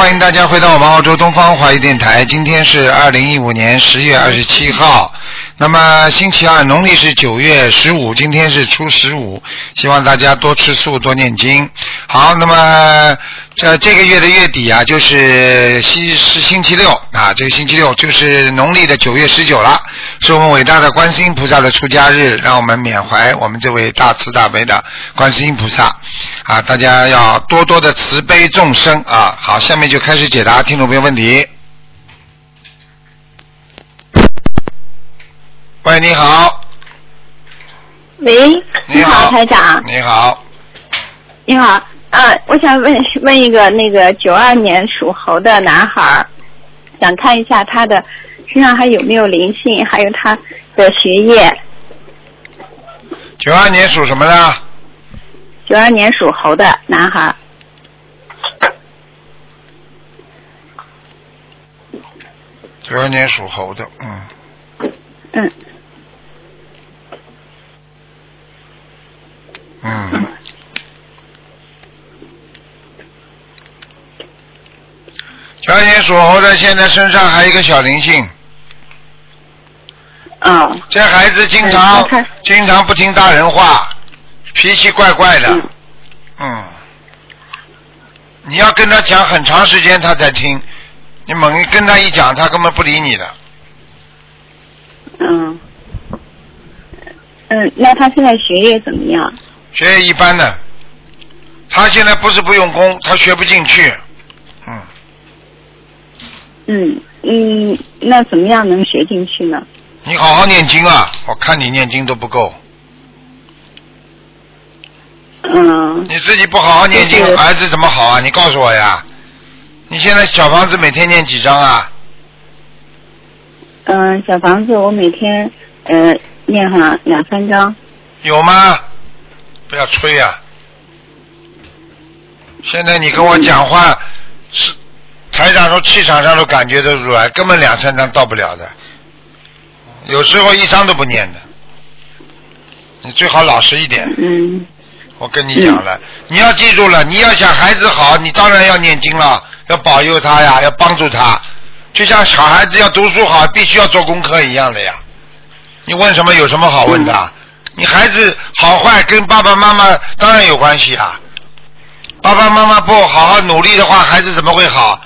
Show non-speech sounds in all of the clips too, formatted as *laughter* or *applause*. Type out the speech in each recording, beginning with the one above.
欢迎大家回到我们澳洲东方华语电台。今天是二零一五年十月二十七号，那么星期二，农历是九月十五，今天是初十五，希望大家多吃素，多念经。好，那么这这个月的月底啊，就是星是星期六啊，这个星期六就是农历的九月十九了，是我们伟大的观世音菩萨的出家日，让我们缅怀我们这位大慈大悲的观世音菩萨。啊，大家要多多的慈悲众生啊。好，下面就开始解答听众朋友问题。喂，你好，喂，你好，台长，你好，你好，啊，我想问问一个那个九二年属猴的男孩儿，想看一下他的身上还有没有灵性，还有他的学业。九二年属什么的？九二年属猴的男孩儿，九二年属猴的，嗯，嗯，嗯。九二年属猴的，现在身上还有一个小灵性。嗯，这孩子经常嗯经常不听大人话，脾气怪怪的。嗯嗯。你要跟他讲很长时间，他才听。你猛一跟他一讲，他根本不理你的。嗯，嗯，那他现在学业怎么样？学业一般的，他现在不是不用功，他学不进去。嗯，嗯嗯，那怎么样能学进去呢？你好好念经啊！我看你念经都不够，嗯，你自己不好好念经就，是儿子怎么好啊？你告诉我呀！你现在小房子每天念几张啊？嗯，小房子我每天呃念上两三张。有吗？不要吹呀、现在你跟我讲话是台长说气场上都感觉得出来，根本两三张到不了的，有时候一张都不念的。你最好老实一点，嗯我跟你讲了，你要记住了，你要想孩子好，你当然要念经了，要保佑他呀，要帮助他，就像小孩子要读书好，必须要做功课一样的呀。你问什么有什么好问的？你孩子好坏跟爸爸妈妈当然有关系啊。爸爸妈妈不好好努力的话，孩子怎么会好？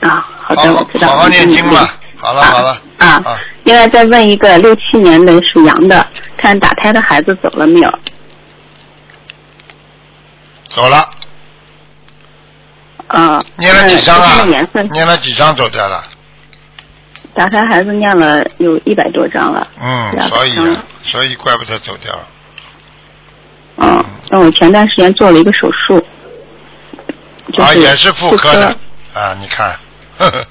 啊，好的，我知道。好好念经嘛嗯。好了好了啊啊，另外再问一个六七年的属羊的，看打胎的孩子走了没有？走了，啊。念了几张啊？念了几张走掉了？打胎孩子念了有一百多张了。嗯，所以所以怪不得走掉了。嗯，那我前段时间做了一个手术。就啊，是也是妇科的啊，你看，呵呵，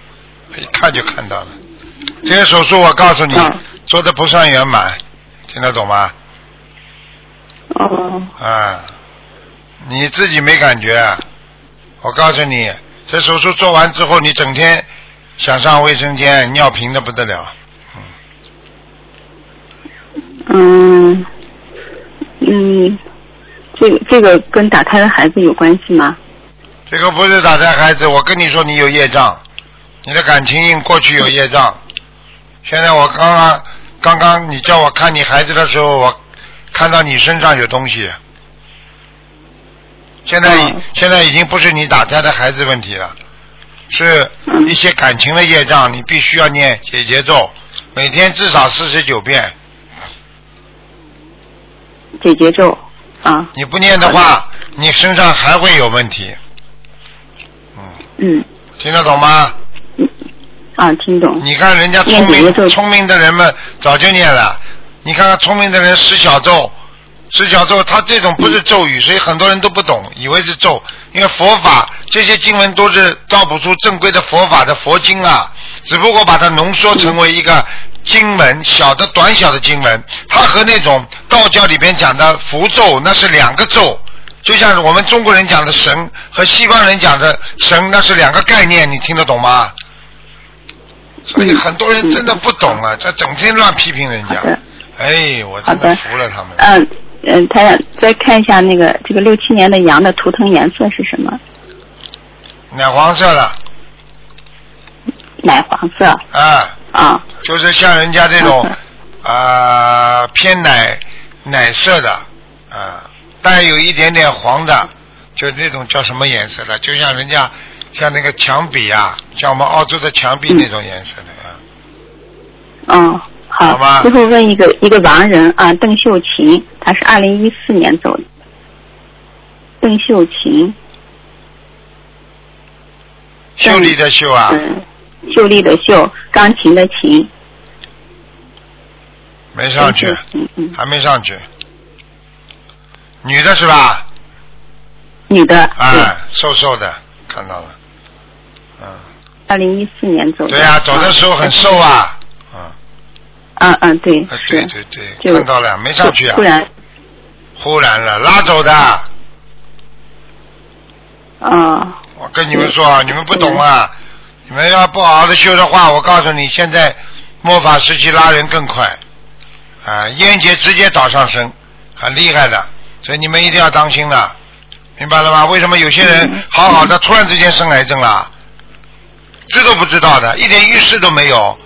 一看就看到了。这个手术我告诉你，嗯做的不算圆满，听得懂吗？哦，啊，你自己没感觉啊？我告诉你，这手术做完之后，你整天想上卫生间，尿频的不得了。嗯，嗯，这个这个跟打胎的孩子有关系吗？这个不是打胎孩子，我跟你说，你有业障，你的感情运过去有业障。现在我刚刚刚刚你叫我看你孩子的时候，我看到你身上有东西。现在现在已经不是你打胎的孩子问题了，是嗯一些感情的业障，你必须要念解结咒，每天至少四十九遍。解结咒啊，你不念的话，你身上还会有问题。嗯，嗯听得懂吗？嗯啊，听懂。你看人家聪明聪明的人们早就念了，你看看聪明的人十小咒，十小咒，他这种不是咒语，所以很多人都不懂，以为是咒。因为佛法这些经文都是造不出正规的佛法的佛经啊，只不过把它浓缩成为一个经文，小的短小的经文，它和那种道教里边讲的符咒那是两个咒。就像是我们中国人讲的神和西方人讲的神，那是两个概念，你听得懂吗？所以很多人真的不懂啊，这整天乱批评人家。哎，我真的服了他们。嗯嗯，台长再看一下那个这个六七年的羊的图腾颜色是什么？奶黄色的，奶黄色。啊，啊，就是像人家这种嗯啊、偏奶奶色的啊，带有一点点黄的，就那种叫什么颜色的？就像人家像那个墙壁啊，像我们澳洲的墙壁嗯那种颜色的啊。嗯，好。好吧最后问一个一个亡人啊，邓秀琴，她是二零一四年走的。邓秀琴，秀丽的秀啊，嗯，秀丽的秀，钢琴的琴。没上去嗯，嗯，还没上去。女的是吧？女的，哎对，，瘦瘦的，看到了。嗯，二零一四年走的。对呀、走的时候很瘦啊。嗯，嗯嗯，对。对对对，看到了，没上去啊忽。然，忽然了，拉走的。啊，我跟你们说啊，你们不懂啊，你们要不好好的修的话，我告诉你，现在末法时期拉人更快，啊，烟节直接找上身，很厉害的，所以你们一定要当心了，明白了吗？为什么有些人嗯好好的突然之间生癌症了，知都不知道的，一点意识都没有，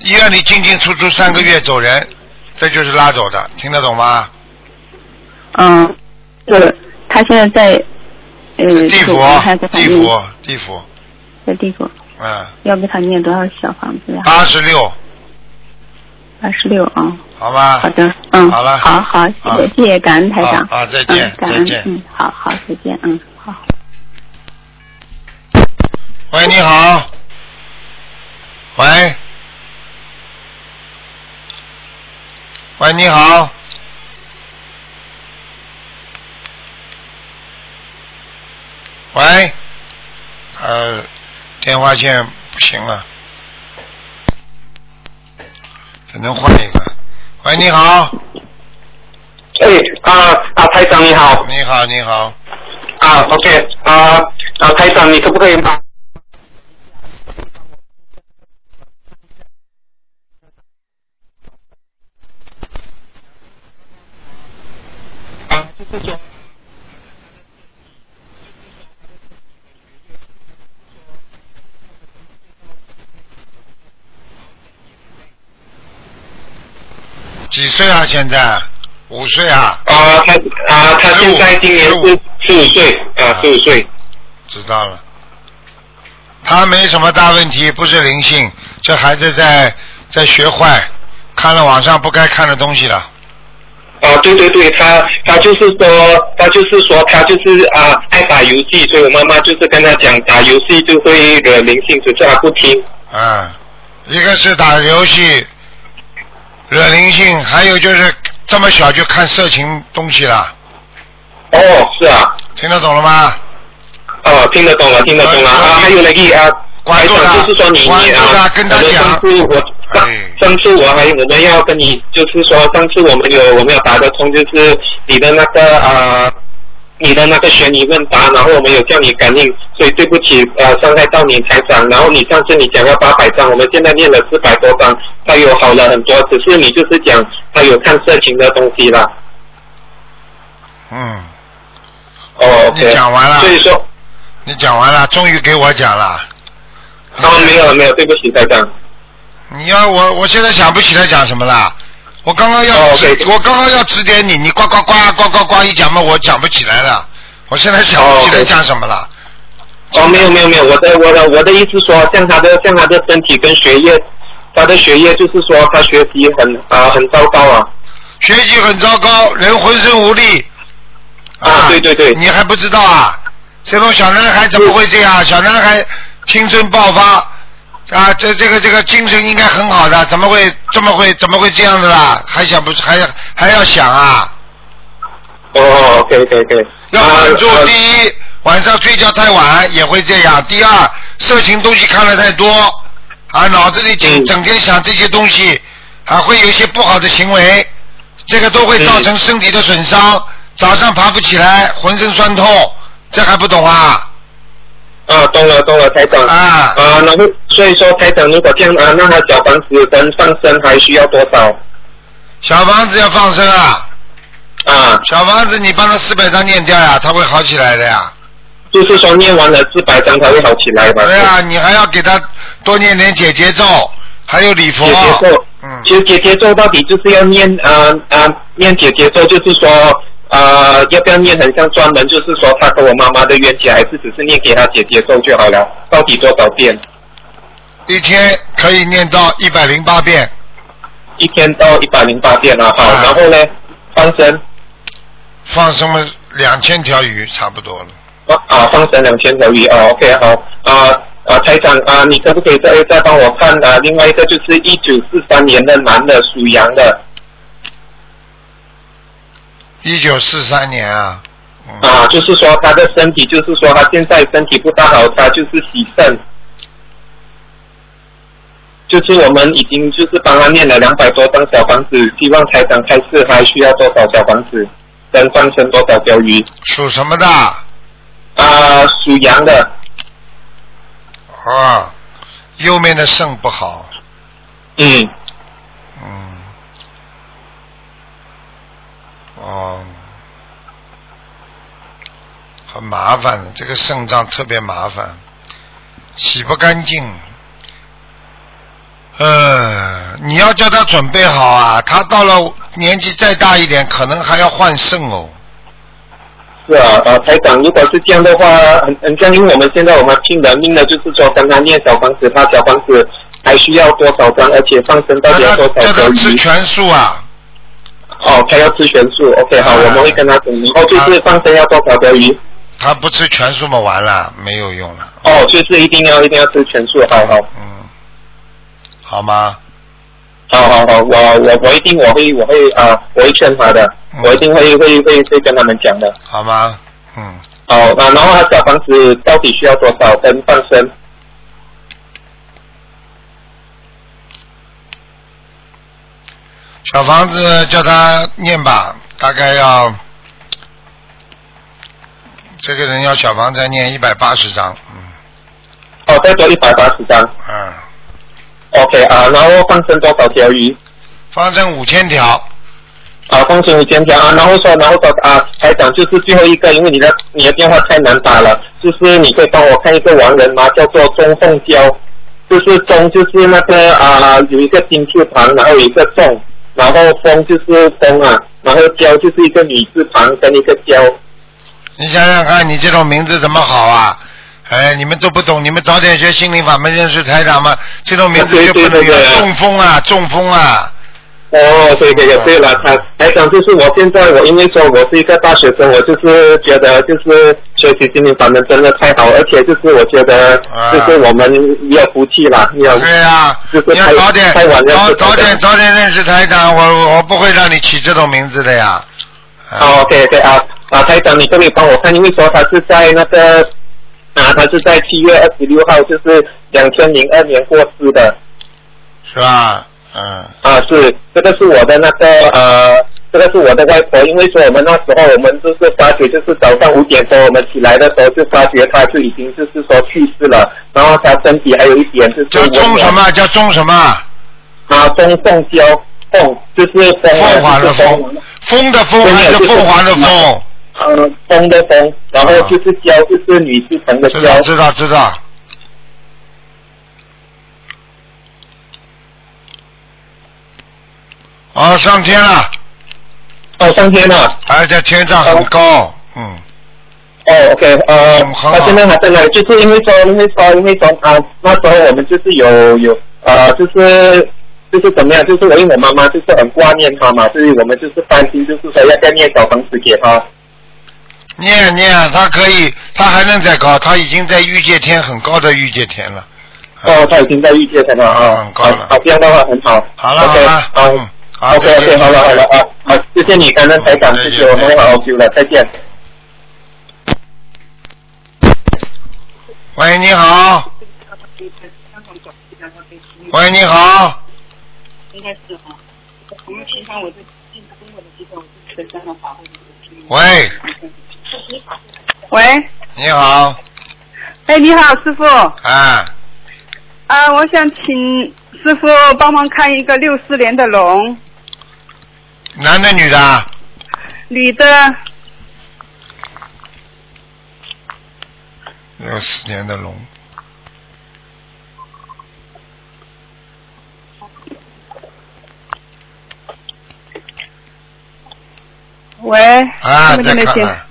医院里进进出出三个月走人，这就是拉走的，听得懂吗？嗯，就是他现在在，呃，地府地府，地府，在地府，嗯，要给他念多少小房子呀？八十六，八十六啊。好吧？好的，嗯，好了好好，谢啊谢谢谢，感恩台长。啊啊再见嗯感恩再见嗯，好好，再见，嗯，好。喂，你好。喂。喂，你好。喂。呃，电话线不行了，只能换一个。喂，你好。哎啊啊，台长你好你好，你好。啊，OK 啊啊，台长你可不可以把啊，就是说几岁啊？现在五岁啊？啊他啊他现在今年是十五岁啊十五岁知道了。他没什么大问题，不是灵性，这孩子在在学坏，看了网上不该看的东西了。啊对对对，他他就是说他就是说他就是啊爱打游戏，所以我妈妈就是跟他讲打游戏就会惹灵性，只是他不听。啊，一个是打游戏惹灵性，还有就是这么小就看色情东西了，哦，是啊。听得懂了吗？哦，听得懂了，听得懂了啊！还有那个啊，关注他台长就是说你你啊他，跟他讲上次我上哎上次我还我们要跟你就是说，上次我们有我们有打得通，就是你的那个啊。你的那个悬疑问答，然后我们有叫你感应，所以对不起，呃，伤害到你台长。然后你上次你讲要八百张，我们现在念了四百多张，他有好了很多，只是你就是讲他有看色情的东西啦。嗯，哦你讲完了所以说，你讲完了，终于给我讲了。哦，没有没有，对不起台长。你要我，我现在想不起来讲什么了。我刚刚要哦指我刚刚要指点你，你呱呱呱呱呱呱一讲嘛，我讲不起来了。我现在想不起来讲什么了。哦，没有没有没有，我的我的我的意思说，像他的像他的身体跟学业，他的学业就是说他学习很啊、很糟糕啊。学习很糟糕，人浑身无力。啊对对对你还不知道啊？这种小男孩怎么会这样？小男孩青春爆发啊，这这个这个精神应该很好的，怎么会这么会怎么会这样的啦？还想不还要还要想啊？哦，OK OK OK。要关注第一，晚上睡觉太晚也会这样；第二，色情东西看的太多，啊，脑子里整嗯整天想这些东西，还会有一些不好的行为，这个都会造成身体的损伤。早上爬不起来，浑身酸痛，这还不懂啊？啊，懂了懂了，台长。啊啊，然后所以说台长，如果这样啊，那他小房子跟放生还需要多少？小房子要放生啊，啊小房子你帮他四百张念掉呀，他会好起来的呀。就是说念完了四百张他会好起来吧？对啊，你还要给他多念点解结咒，还有礼佛解。结咒，嗯，其实解结咒到底就是要念啊啊、念解结咒，就是说呃要不要念很像专门就是说他和我妈妈的冤结，还是只是念给他解结咒就好了？到底多少遍？一天可以念到一百零八遍，一天到一百零八遍啊，好，啊然后呢，放生放生了两千条鱼，差不多了。啊，放生两千条鱼啊，OK 好啊啊，台长啊，你可不可以再再帮我看啊？另外一个就是一九四三年的男的属羊的一九四三年啊，嗯，啊，就是说他的身体，就是说他现在身体不大好，他就是洗肾。就是我们已经就是帮他念了两百多张小房子，希望台长开示还需要多少小房子，跟放生多少条鱼属什么的？啊？属羊的啊，右面的肾不好，嗯，嗯，哦，很麻烦，这个肾脏特别麻烦，洗不干净。呃，你要叫他准备好啊，他到了年纪再大一点，可能还要换肾哦。是啊，啊，台长，如果是这样的话，很很像，因为我们现在我们拼了命的，就是说跟他念小房子，他小房子还需要多少张，而且放生到底要多少条鱼？他吃全素啊，哦，他要吃全素，OK，好，啊我们会跟他讲，然后就是放生要多少条鱼？他不吃全素嘛，完了，没有用了。哦，就是一定要一定要吃全素，好好。嗯，好吗？好好好，我我我一定我会我会啊、我会劝他的，嗯我一定会会会会跟他们讲的。好吗？嗯，好，那然后他小房子到底需要多少根放生？小房子叫他念吧，大概要这个人要小房子要念一百八十张，嗯哦，再多一百八十张。嗯，OK 啊，然后放生多少条鱼？放生五千条，啊，放生五千条啊，然后说，然后说啊，台长就是最后一个，因为你的你的电话太难打了，就是你可以帮我看一个亡人吗？叫做钟凤娇，就是钟就是那个啊有一个金字旁，然后有一个凤，然后风就是风啊，然后娇就是一个女字旁跟一个娇。你想想看，你这种名字怎么好啊？哎，你们都不懂，你们早点学心灵法门，认识台长嘛。这种名字对就不能有对对对中风啊，中风啊。哦，对对对，对了，台台长就是我现在我因为说我是一个大学生，我就是觉得就是学习心灵法门真的太好，而且就是我觉得啊就是我们有福气啦，要对呀、就是你要早点太晚认识早早点早点认识台长，我我不会让你起这种名字的呀。啊哦，OK OK 啊啊，台长，你这里帮我看，因为说他是在那个啊，他是在七月二十六号，就是两千零二年过世的是吧？嗯，啊，是这个是我的那个呃，这个是我的外婆，因为说我们那时候我们就是发觉，就是早上五点多我们起来的时候就发觉他就已经就是说去世了，然后他身体还有一点就是叫钟什么？叫钟什么？啊，钟凤娇凤就是凤啊凤凰的凤凤，风的凤还是凤凰的凤？呃，风的风，然后就是娇，就是女字旁的娇。知道知道知道。哦，上天了，哦，上天了。而且天上很高，嗯，哦，OK，呃他现在还在那里，就是因为说，因为说，因为说啊，那时候我们就是有有呃，就是就是怎么样，就是我因为我妈妈就是很挂念他嘛，所以我们就是担心，就是说要再念小房子给他。念念，他可以，他还能再高，他已经在欲界天很高的欲界天了。哦，他已经在御界天了啊，很高了好，这样的话很好。好了 OK，好了好嗯好 OK OK，好了好了啊，好，谢谢你，感恩台长，谢谢，我们会好好修的，再见。喂，你好。喂，你好。应该是哈。我们平常我就经常跟我的机构就是跟他法会喂，喂，你好。哎，你好，师傅。啊，啊，我想请师傅帮忙看一个六四年的龙，男的女的啊？女的，六四年的龙。喂，啊，听没听得见？再看看，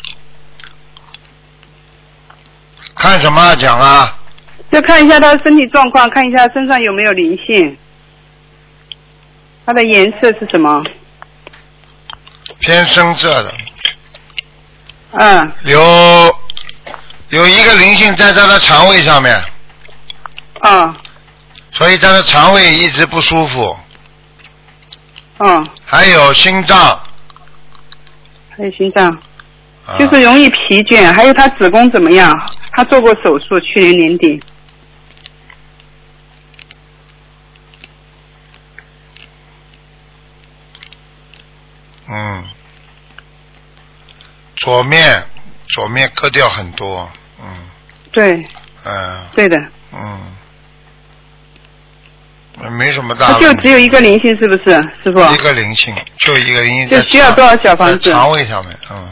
看什么讲啊？就看一下他的身体状况，看一下身上有没有灵性。它的颜色是什么？偏深色的，嗯，有有一个灵性在他的肠胃上面，啊，所以他的肠胃一直不舒服，嗯，还有心脏，还有心脏，啊、就是容易疲倦。还有他子宫怎么样？他做过手术，去年年底。嗯，左面左面割掉很多，嗯。对，嗯。对的，嗯，没什么大他就只有一个灵性，是不是，师傅？一个灵性，就一个灵性就需要多少小房子？在肠胃上面，嗯。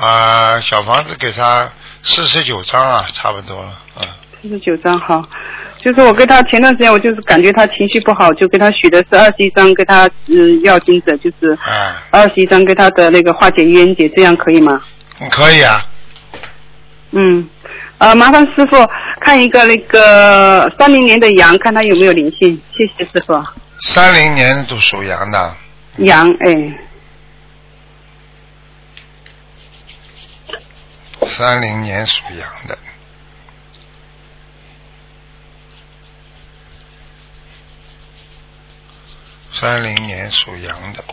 啊、小房子给他四十九张啊，差不多了，啊。四十九张好，就是我跟他前段时间我就是感觉他情绪不好，就给他许的是二十一张，给他嗯要金子就是哎，二十一张给他的那个化解冤结，这样可以吗？嗯可以啊，嗯，呃，麻烦师傅看一个那个三零年的羊，看他有没有灵性，谢谢师傅。三零年都属羊的，羊，哎，三零年属羊的。三零年属羊的，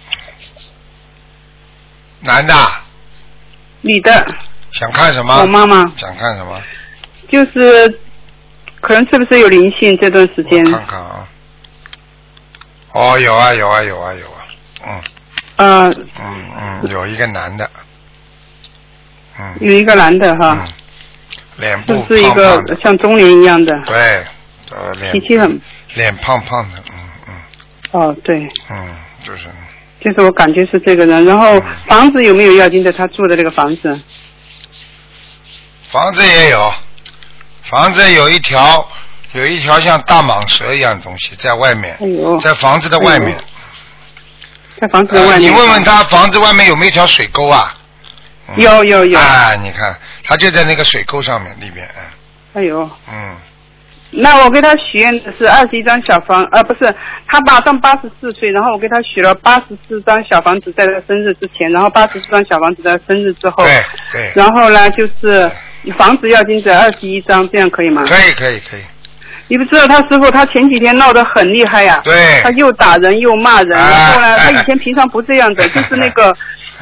男的，女的，想看什么？我妈妈想看什么？就是可能是不是有灵性这段时间我？看看啊。哦，有啊，有啊，有啊，有啊，嗯呃，嗯嗯，有一个男的，嗯。有一个男的哈，嗯，脸就部是一个像中年一样的，对，呃，脸。脾气很，脸胖胖的，嗯嗯。哦，对，嗯，就是。就是我感觉是这个人。然后嗯。房子有没有要经的？他住的那个房子，房子也有，房子有一条有一条像大蟒蛇一样的东西在外面在房子的外面。哎。在房子的外呃面。你问问他房子外面有没有一条水沟啊？嗯。有有有，啊，你看，他就在那个水沟上面里边，哎。哎呦，嗯，那我给他许愿的是二十一张小房，呃，不是，他马上八十四岁，然后我给他许了八十四张小房子，在他生日之前，然后八十四张小房子在他生日之后，对对，然后呢就是房子要金子二十一张，这样可以吗？可以可以可以，你不知道他师傅他前几天闹得很厉害呀、对。他又打人又骂人，哎然后呢，哎他以前平常不这样的，*laughs* 就是那个哎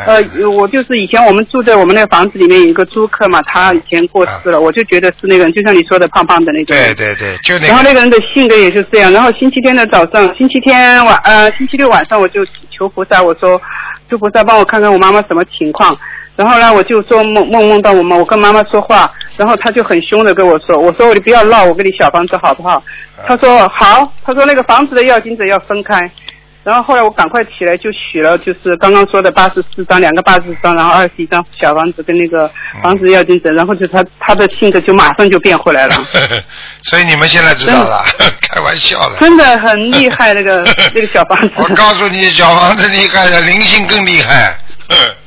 呃，我就是以前我们住在我们那个房子里面有一个租客嘛，他以前过世了，我就觉得是那个人，就像你说的胖胖的那个对人。对对，就那然后，那个人的性格也就是这样。然后星期天的早上，星期天晚呃星期六晚上，我就求菩萨，我说求菩萨帮我看看我妈妈什么情况。然后呢，我就做梦梦梦到我妈，我跟妈妈说话，然后他就很凶的跟我说，我说你不要闹，我给你小房子好不好？他说好，他说那个房子的要金者要分开。然后后来我赶快起来就取了，就是刚刚说的八十四张，两个八十四张，然后二十一张小房子跟那个房子要精神，然后就他他的性格就马上就变回来了。所以你们现在知道了，*laughs* 开玩笑了。真的很厉害，那个那个小房子。*laughs* 我告诉你，小房子厉害的，灵性更厉害。*laughs*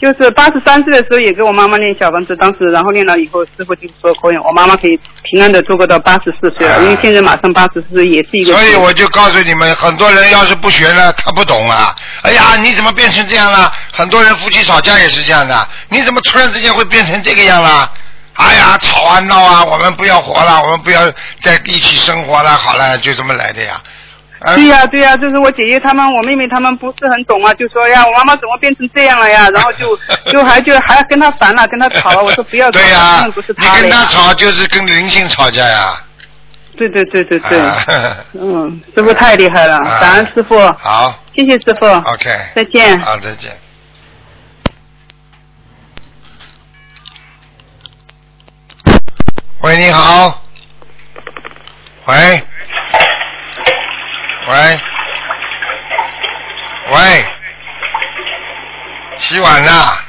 就是八十三岁的时候也给我妈妈念小房子，当时然后念了以后，师傅就说可以，我妈妈可以平安的度过到八十四岁了，啊因为现在马上八十四岁也是一个。所以我就告诉你们，很多人要是不学呢，他不懂啊。哎呀，你怎么变成这样了？很多人夫妻吵架也是这样的，你怎么突然之间会变成这个样了？哎呀，吵啊闹啊，我们不要活了，我们不要在一起生活了，好了，就这么来的呀。嗯对呀、对呀、就是我姐姐他们，我妹妹他们不是很懂啊，就说呀，我妈妈怎么变成这样了呀？然后就 *laughs* 就还就还跟他烦了，跟他吵了。我说不要吵，对呀、根本不是你跟他。吵就是跟灵性吵架呀。对对对对对，啊嗯，师傅太厉害了，啊感恩师傅，好谢谢师傅，OK，再见。好，再见。喂，你好。喂。喂。喂。洗碗啦。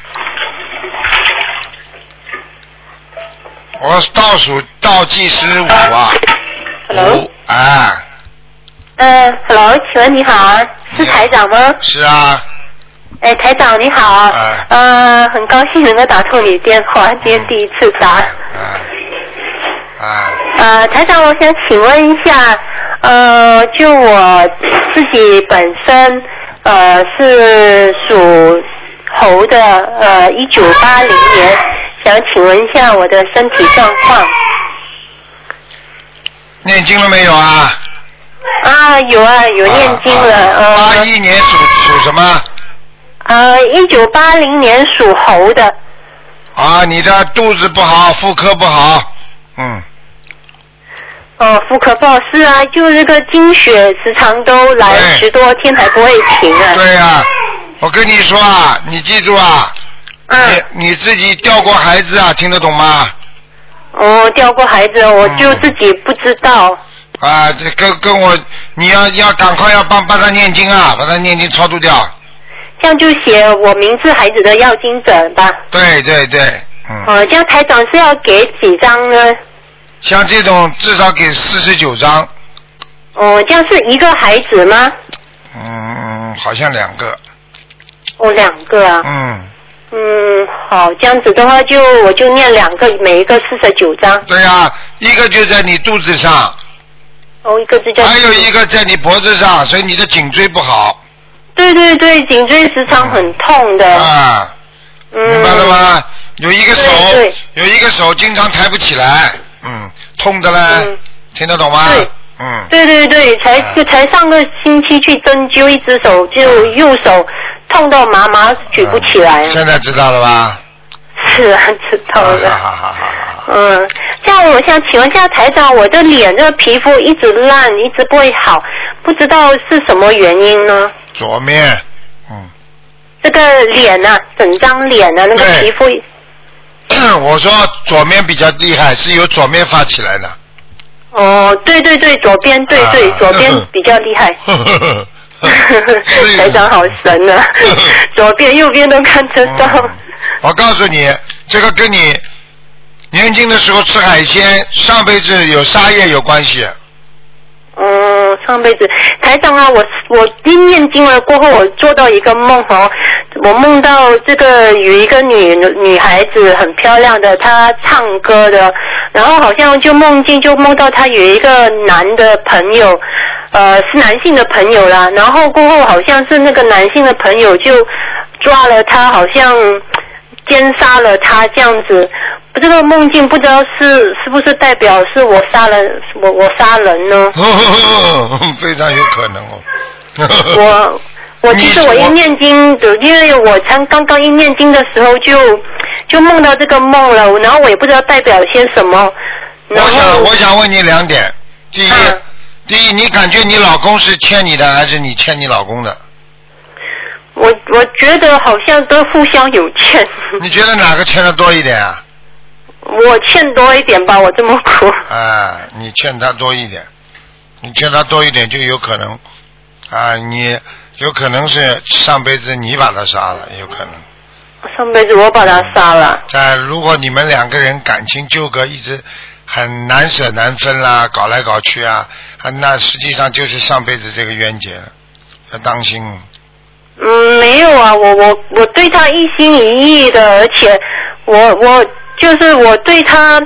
我倒数倒计时五啊。Hello 五哎，呃，Hello，请问你好，是台长吗？是啊，哎，台长你好，嗯呃，很高兴能够打通你电话，今天第一次打。哎，哎，呃，台长，我想请问一下，呃，就我自己本身，呃，是属猴的，呃，一九八零年，想请问一下我的身体状况。念经了没有啊？啊，有啊，有念经了，八呃，一年属属什么？呃，一九八零年属猴的，啊，你的肚子不好，妇科不好，嗯，哦，妇科不好是啊，就这个经血时常都来十多天还不会停啊。对呀、我跟你说啊，你记住啊，嗯，你你自己掉过孩子啊，听得懂吗？哦，掉过孩子，我就嗯自己不知道。啊，这跟跟我，你要要赶快要帮帮他念经啊，把他念经超度掉。这样就写我名字孩子的要经者吧。对对对，嗯，哦，这样台长是要给几张呢？像这种至少给四十九张，哦，这样是一个孩子吗？嗯，好像两个，哦，两个啊。嗯，嗯，好，这样子的话就我就念两个，每一个四十九张。对呀、一个就在你肚子上，哦，一个是叫。还有一个在你脖子上，所以你的颈椎不好对对对，颈椎时常很痛的。啊，嗯。明白了？吗？有一个手对对，有一个手经常抬不起来，嗯，痛的嘞，嗯听得懂吗？对嗯，对对对，才啊就才上个星期去针灸，一只手就右手痛到麻麻，举不起来。现在知道了吧？是啊，知道了。好好好好好。嗯，这样我想请问一下台长，我的脸这个皮肤一直烂，一直不会好，不知道是什么原因呢？左面，嗯，这个脸啊，整张脸啊，那个皮肤，*clears throat* 我说左面比较厉害，是由左面发起来的。哦，对对对，左边对对，啊左边比较厉害。是 *laughs* 台长好神啊，左边右边都看得到。嗯我告诉你，这个跟你年轻的时候吃海鲜，上辈子有沙业有关系。嗯，上辈子台长啊，我我一念经了过后，我做到一个梦哦，我梦到这个有一个女女孩子很漂亮的，她唱歌的，然后好像就梦境就梦到她有一个男的朋友，呃，是男性的朋友啦，然后过后好像是那个男性的朋友就抓了她，好像奸杀了她这样子。这个梦境不知道是是不是代表是我杀人，我我杀人呢？*laughs* 非常有可能哦。我我其实我一念经的，因为我才刚刚一念经的时候就就梦到这个梦了，然后我也不知道代表些什么。然我想后我想问你两点，第一，嗯第一，你感觉你老公是欠你的，还是你欠你老公的？我我觉得好像都互相有欠，你觉得哪个欠的多一点啊？我欠多一点吧，我这么苦。啊，你欠他多一点，你欠他多一点就有可能啊，你有可能是上辈子你把他杀了，有可能。上辈子我把他杀了，但如果你们两个人感情纠葛一直很难舍难分啦，搞来搞去啊，啊那实际上就是上辈子这个冤结了，要当心。嗯，没有啊，我我我对他一心一意的，而且我我就是我对他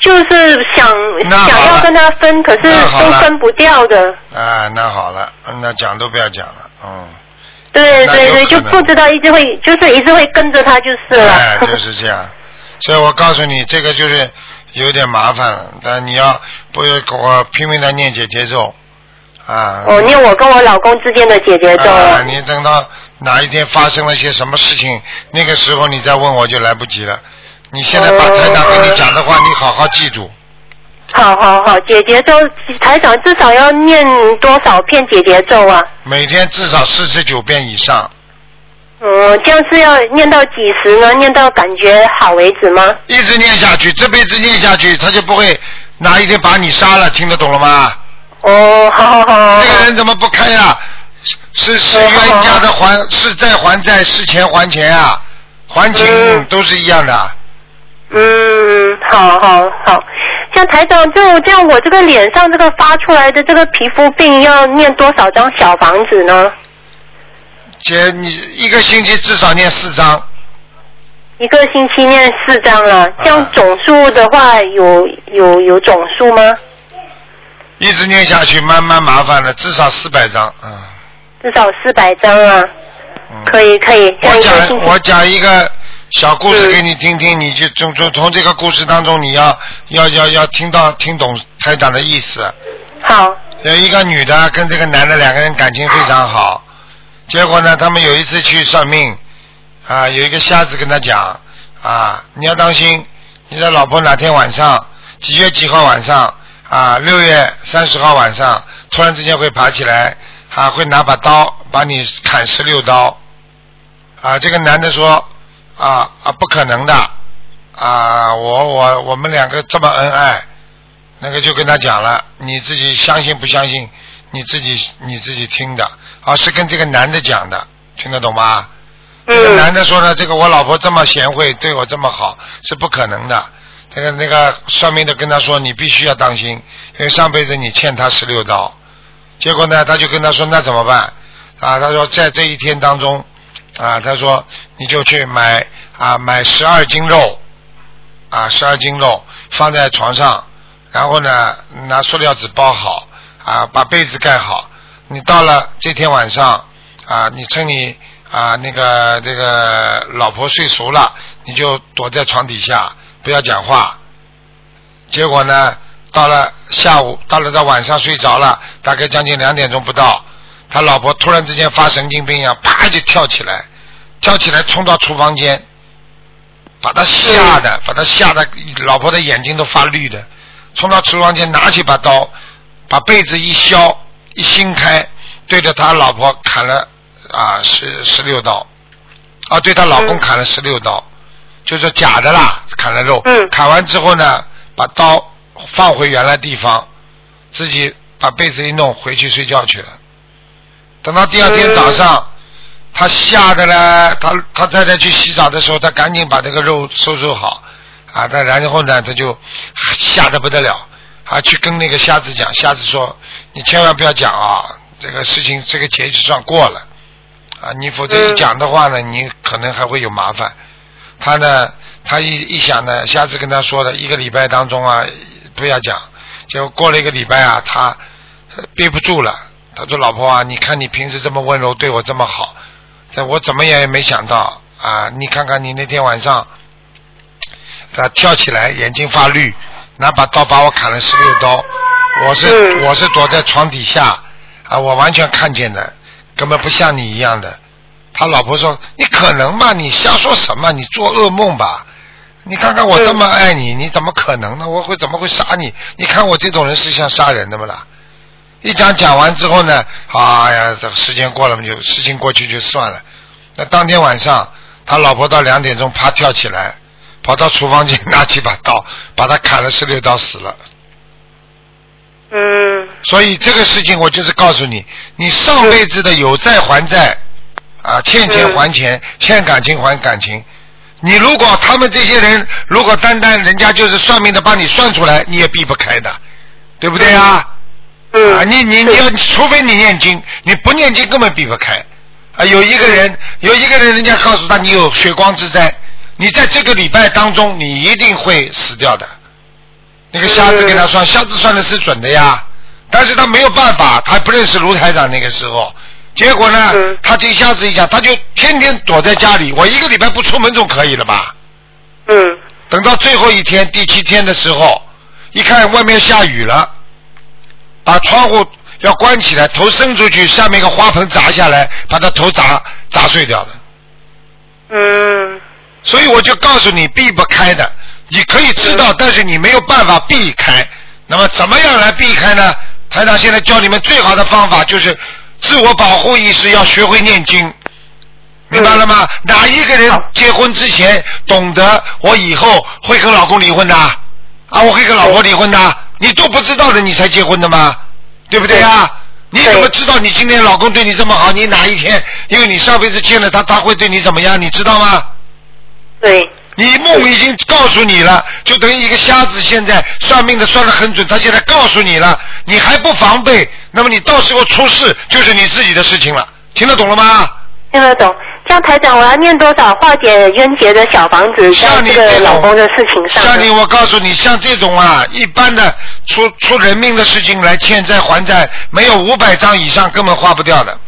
就是想想要跟他分，可是都分不掉的。啊，那好了，那讲都不要讲了，嗯，对对对，就不知道一直会就是一直会跟着他就是了。哎，就是这样。所以我告诉你，这个就是有点麻烦了，但你要不我拼命的念姐姐咒啊。哦，念我跟我老公之间的姐姐咒。啊，你等到哪一天发生了些什么事情，那个时候你再问我就来不及了。你现在把台长跟你讲的话，你好好记住。好好好，姐姐咒，台长至少要念多少遍姐姐咒啊？每天至少四十九遍以上，嗯，这样是要念到几时呢？念到感觉好为止吗？一直念下去，这辈子念下去，他就不会哪一天把你杀了，听得懂了吗？哦，好好好。这个人怎么不开呀？是是冤家的还，是债还债，是钱还钱啊，还情嗯都是一样的。嗯，好好好好，像台长就这样，我这个脸上这个发出来的这个皮肤病要念多少张小房子呢？姐，你一个星期至少念四张，一个星期念四张了，啊这样总数的话有有有总数吗？一直念下去慢慢麻烦了，至少四百张啊至少四百张啊，嗯。可以可以，我讲我讲一个小故事嗯给你听听，你就从从从这个故事当中，你要要要要听到听懂台长的意思。好，有一个女的跟这个男的两个人感情非常好，结果呢，他们有一次去算命，啊，有一个瞎子跟他讲，啊，你要当心，你的老婆哪天晚上几月几号晚上啊，六月三十号晚上，突然之间会爬起来，啊，会拿把刀把你砍十六刀，啊，这个男的说，啊啊，不可能的，啊，我我我们两个这么恩爱。那个就跟他讲了，你自己相信不相信？你自己你自己听的，啊，是跟这个男的讲的，听得懂吗？这个嗯男的说呢，这个我老婆这么贤惠，对我这么好，是不可能的。那个那个算命的跟他说，你必须要当心，因为上辈子你欠他十六刀。结果呢，他就跟他说，那怎么办？啊，他说在这一天当中，啊，他说你就去买啊买十二斤肉，啊十二斤肉放在床上，然后呢拿塑料纸包好，啊把被子盖好。你到了这天晚上，啊你趁你啊那个这个老婆睡熟了，你就躲在床底下，不要讲话。结果呢，到了下午，到了到晚上睡着了，大概将近两点钟不到，他老婆突然之间发神经病一样，啪就跳起来，跳起来冲到厨房间，把他吓得，把他吓得老婆的眼睛都发绿的，冲到厨房间拿起把刀，把被子一削一掀开，对着他老婆砍了啊十十六刀，啊对他老公嗯。砍了十六刀，就是假的啦，砍了肉，嗯。砍完之后呢，把刀放回原来地方，自己把被子一弄回去睡觉去了。等到第二天早上，他吓得呢，他他太太去洗澡的时候，他赶紧把这个肉收拾好，啊，他然后呢，他就吓得不得了，啊，去跟那个瞎子讲，瞎子说，你千万不要讲啊，这个事情这个结局算过了，啊，你否则一嗯讲的话呢，你可能还会有麻烦。他呢，他一一想呢，瞎子跟他说的一个礼拜当中啊，不要讲。结果过了一个礼拜啊，他呃憋不住了。他说：“老婆啊，你看你平时这么温柔，对我这么好，这我怎么也没想到啊！你看看你那天晚上，他跳起来，眼睛发绿，拿把刀把我砍了十六刀。我是、嗯我是躲在床底下啊，我完全看见的，根本不像你一样的。”他老婆说：“你可能吧？你瞎说什么？你做噩梦吧？你看看我这么爱你，你怎么可能呢？我会怎么会杀你？你看我这种人是像杀人的吗啦？”一讲讲完之后呢，哎呀，这个时间过了嘛，就事情过去就算了。那当天晚上，他老婆到两点钟啪跳起来，跑到厨房间拿起把刀，*laughs* 把他砍了十六刀死了。嗯所以这个事情我就是告诉你，你上辈子的有债还债，啊，欠钱还钱，欠感情还感情。你如果他们这些人，如果单单人家就是算命的帮你算出来，你也避不开的，对不对啊？啊，嗯，你你你要，除非你念经，你不念经根本避不开。啊，有一个人，有一个人，人家告诉他你有血光之灾，你在这个礼拜当中，你一定会死掉的。那个瞎子给他算，瞎子算的是准的呀，但是他没有办法，他不认识卢台长那个时候，结果呢嗯，他听瞎子一讲，他就天天躲在家里，我一个礼拜不出门总可以了吧？嗯等到最后一天，第七天的时候，一看外面下雨了，把窗户要关起来，头伸出去，下面一个花盆砸下来，把他头砸砸碎掉了。嗯所以我就告诉你，避不开的，你可以知道，但是你没有办法避开。那么怎么样来避开呢？台长现在教你们最好的方法就是自我保护意识，要学会念经。明白了吗？哪一个人结婚之前懂得我以后会跟老公离婚的？啊，我会跟老婆离婚的，你都不知道的，你才结婚的吗？对不对啊？你怎么知道你今天老公对你这么好？你哪一天因为你上辈子欠了他，他会对你怎么样？你知道吗？对，你梦已经告诉你了，就等于一个瞎子现在算命的算得很准，他现在告诉你了，你还不防备，那么你到时候出事就是你自己的事情了，听得懂了吗？听得懂。像台长，我要念多少化解冤结的小房子，在像你这个老公的事情上像你，我告诉你，像这种啊，一般的出出人命的事情来欠债还债，没有五百张以上根本花不掉的，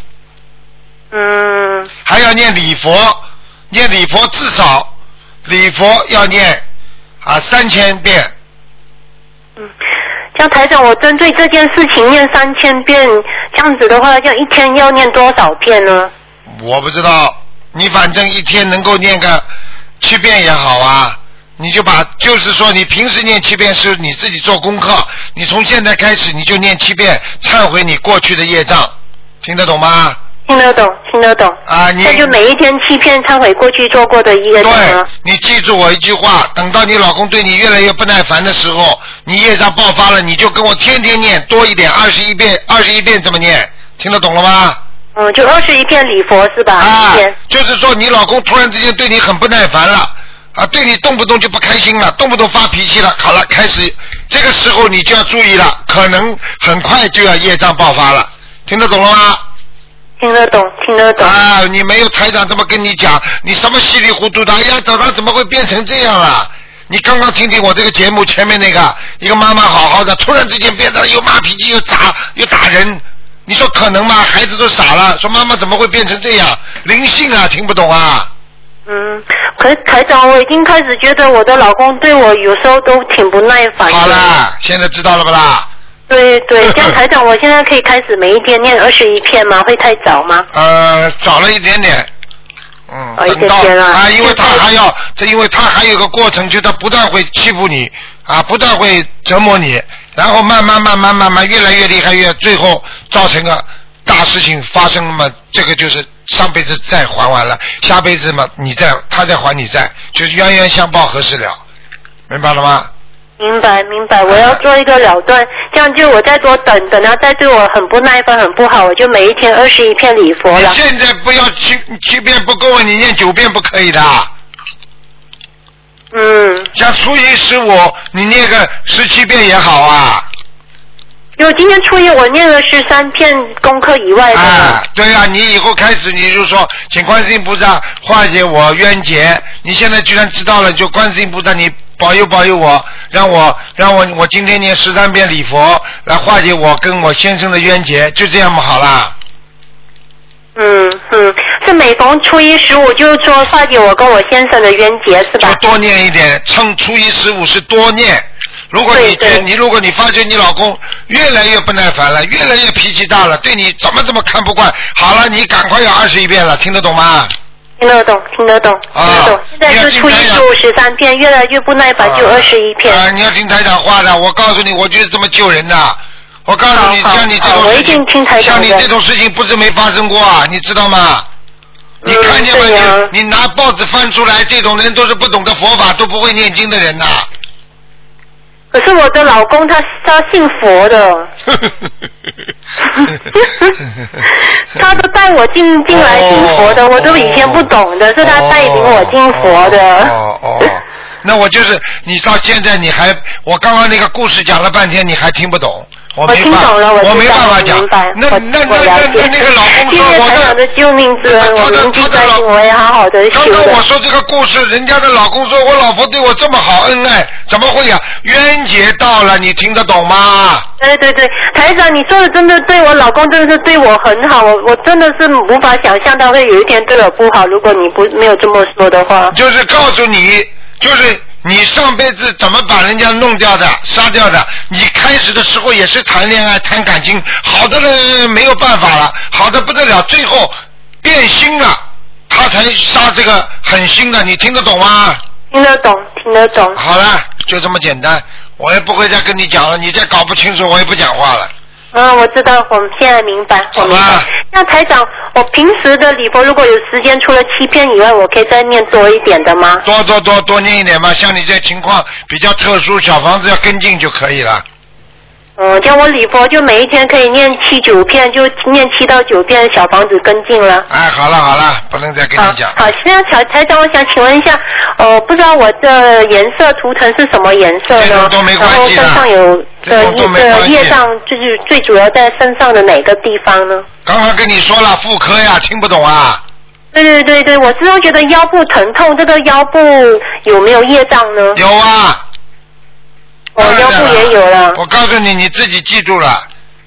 嗯，还要念礼佛，念礼佛至少礼佛要念啊三千遍，嗯。像台长，我针对这件事情念三千遍，这样子的话，要一天要念多少遍呢？我不知道，你反正一天能够念个七遍也好啊。你就把，就是说，你平时念七遍是你自己做功课，你从现在开始你就念七遍，忏悔你过去的业障，听得懂吗？听得懂，听得懂。啊，你那就每一天七遍忏悔过去做过的业障对啊。，你记住我一句话，等到你老公对你越来越不耐烦的时候，你业障爆发了，你就跟我天天念多一点，二十一遍，二十一遍这么念，听得懂了吗？嗯，就二十一片礼佛是吧？啊。，就是说你老公突然之间对你很不耐烦了，啊，对你动不动就不开心了，动不动发脾气了，好了，开始这个时候你就要注意了，可能很快就要业障爆发了，听得懂了吗？听得懂，听得懂。啊，你没有台长这么跟你讲，你什么稀里糊涂的？哎呀，早上怎么会变成这样了？你刚刚听听我这个节目前面那个一个妈妈好好的，突然之间变得又骂脾气又砸又打人，你说可能吗？孩子都傻了，说妈妈怎么会变成这样？灵性啊，听不懂啊？嗯，可是台长，我已经开始觉得我的老公对我有时候都挺不耐烦的。好啦，现在知道了不啦？对对，*laughs* 像台长，我现在可以开始每一天念二十一篇吗？会太早吗？呃，早了一点点。嗯，啊啊，因为他还要，这因为他还有个过程，就他不但会欺负你啊，不但会折磨你，然后慢慢慢慢慢慢越来越厉害，越最后造成个大事情发生了嘛，这个就是上辈子债还完了，下辈子嘛你再他再还你债，就是冤冤相报何时了，明白了吗？明白明白，我要做一个了断，这样就我再多等等他再对我很不耐烦很不好，我就每一天二十一片礼佛了。现在不要七七遍不够，你念九遍不可以的。像初一十五，你念个十七遍也好啊。因为今天初一我念了十三片功课以外的。啊，对呀、你以后开始你就说，请观世音菩萨化解我冤结。你现在居然知道了，就观世音菩萨，你保佑保佑我，让我让我我今天念十三遍礼佛，来化解我跟我先生的冤结，就这样嘛，好啦。嗯嗯，是每逢初一十五就是说化解我跟我先生的冤结是吧？就多念一点，趁初一十五是多念。如果你对对觉你如果你发觉你老公越来越不耐烦了，越来越脾气大了，对你怎么怎么看不惯，好了，你赶快要二十一遍了，听得懂吗？听得懂，听得懂，听啊得懂。现在是初一十五十三片，越来越不耐烦，就二十一片。啊，你要听台长话的，我告诉你，我就是这么救人的。我告诉你，像你这种事情像你这种事情不是没发生过啊，你知道吗？你嗯看见吗？对呀你你拿报纸翻出来，这种人都是不懂得佛法，都不会念经的人呐。可是我的老公他他信佛的，*laughs* *laughs* 他都带我进进来信佛的，哦我都以前不懂的，是他带领我进佛的。哦哦哦，*laughs* 那我就是你到现在你还，我刚刚那个故事讲了半天，你还听不懂，我听懂了，我没办法讲明白。。那那那那那那个老公说我的。救命之恩，我的他的我也好好的修刚刚我。说这个故事，人家的老公说我老婆对我这么好恩爱，怎么会呀、冤结到了，你听得懂吗？对对对，台长，你说的真的对我老公真的是对我很好，我我真的是无法想象他会有一天对我不好。如果你不没有这么说的话，就是告诉你，就是你上辈子怎么把人家弄掉的、杀掉的。你开始的时候也是谈恋爱、谈感情，好的人没有办法了，好的不得了，最后变心了，他才杀这个狠心的，你听得懂吗？听得懂，听得懂。好了，就这么简单，我也不会再跟你讲了，你再搞不清楚，我也不讲话了。嗯，我知道，我们现在明白，我明白。那台长，我平时的礼佛如果有时间，除了七篇以外，我可以再念多一点的吗？多多多多念一点吧，像你这情况比较特殊，小房子要跟进就可以了。嗯，叫我礼佛就每一天可以念七九片，就念七到九遍小房子跟进了。哎，好了好了，不能再跟你讲。好，现在小台长，我想请问一下，呃，不知道我的颜色图腾是什么颜色这呢种都没？关然后身上有这的种都没的关系业障，就是最主要在身上的哪个地方呢？刚刚跟你说了妇科呀，听不懂啊？对对对对，我是觉得腰部疼痛，这个腰部有没有业障呢？有啊。哦，腰部也有了。我告诉你，你自己记住了，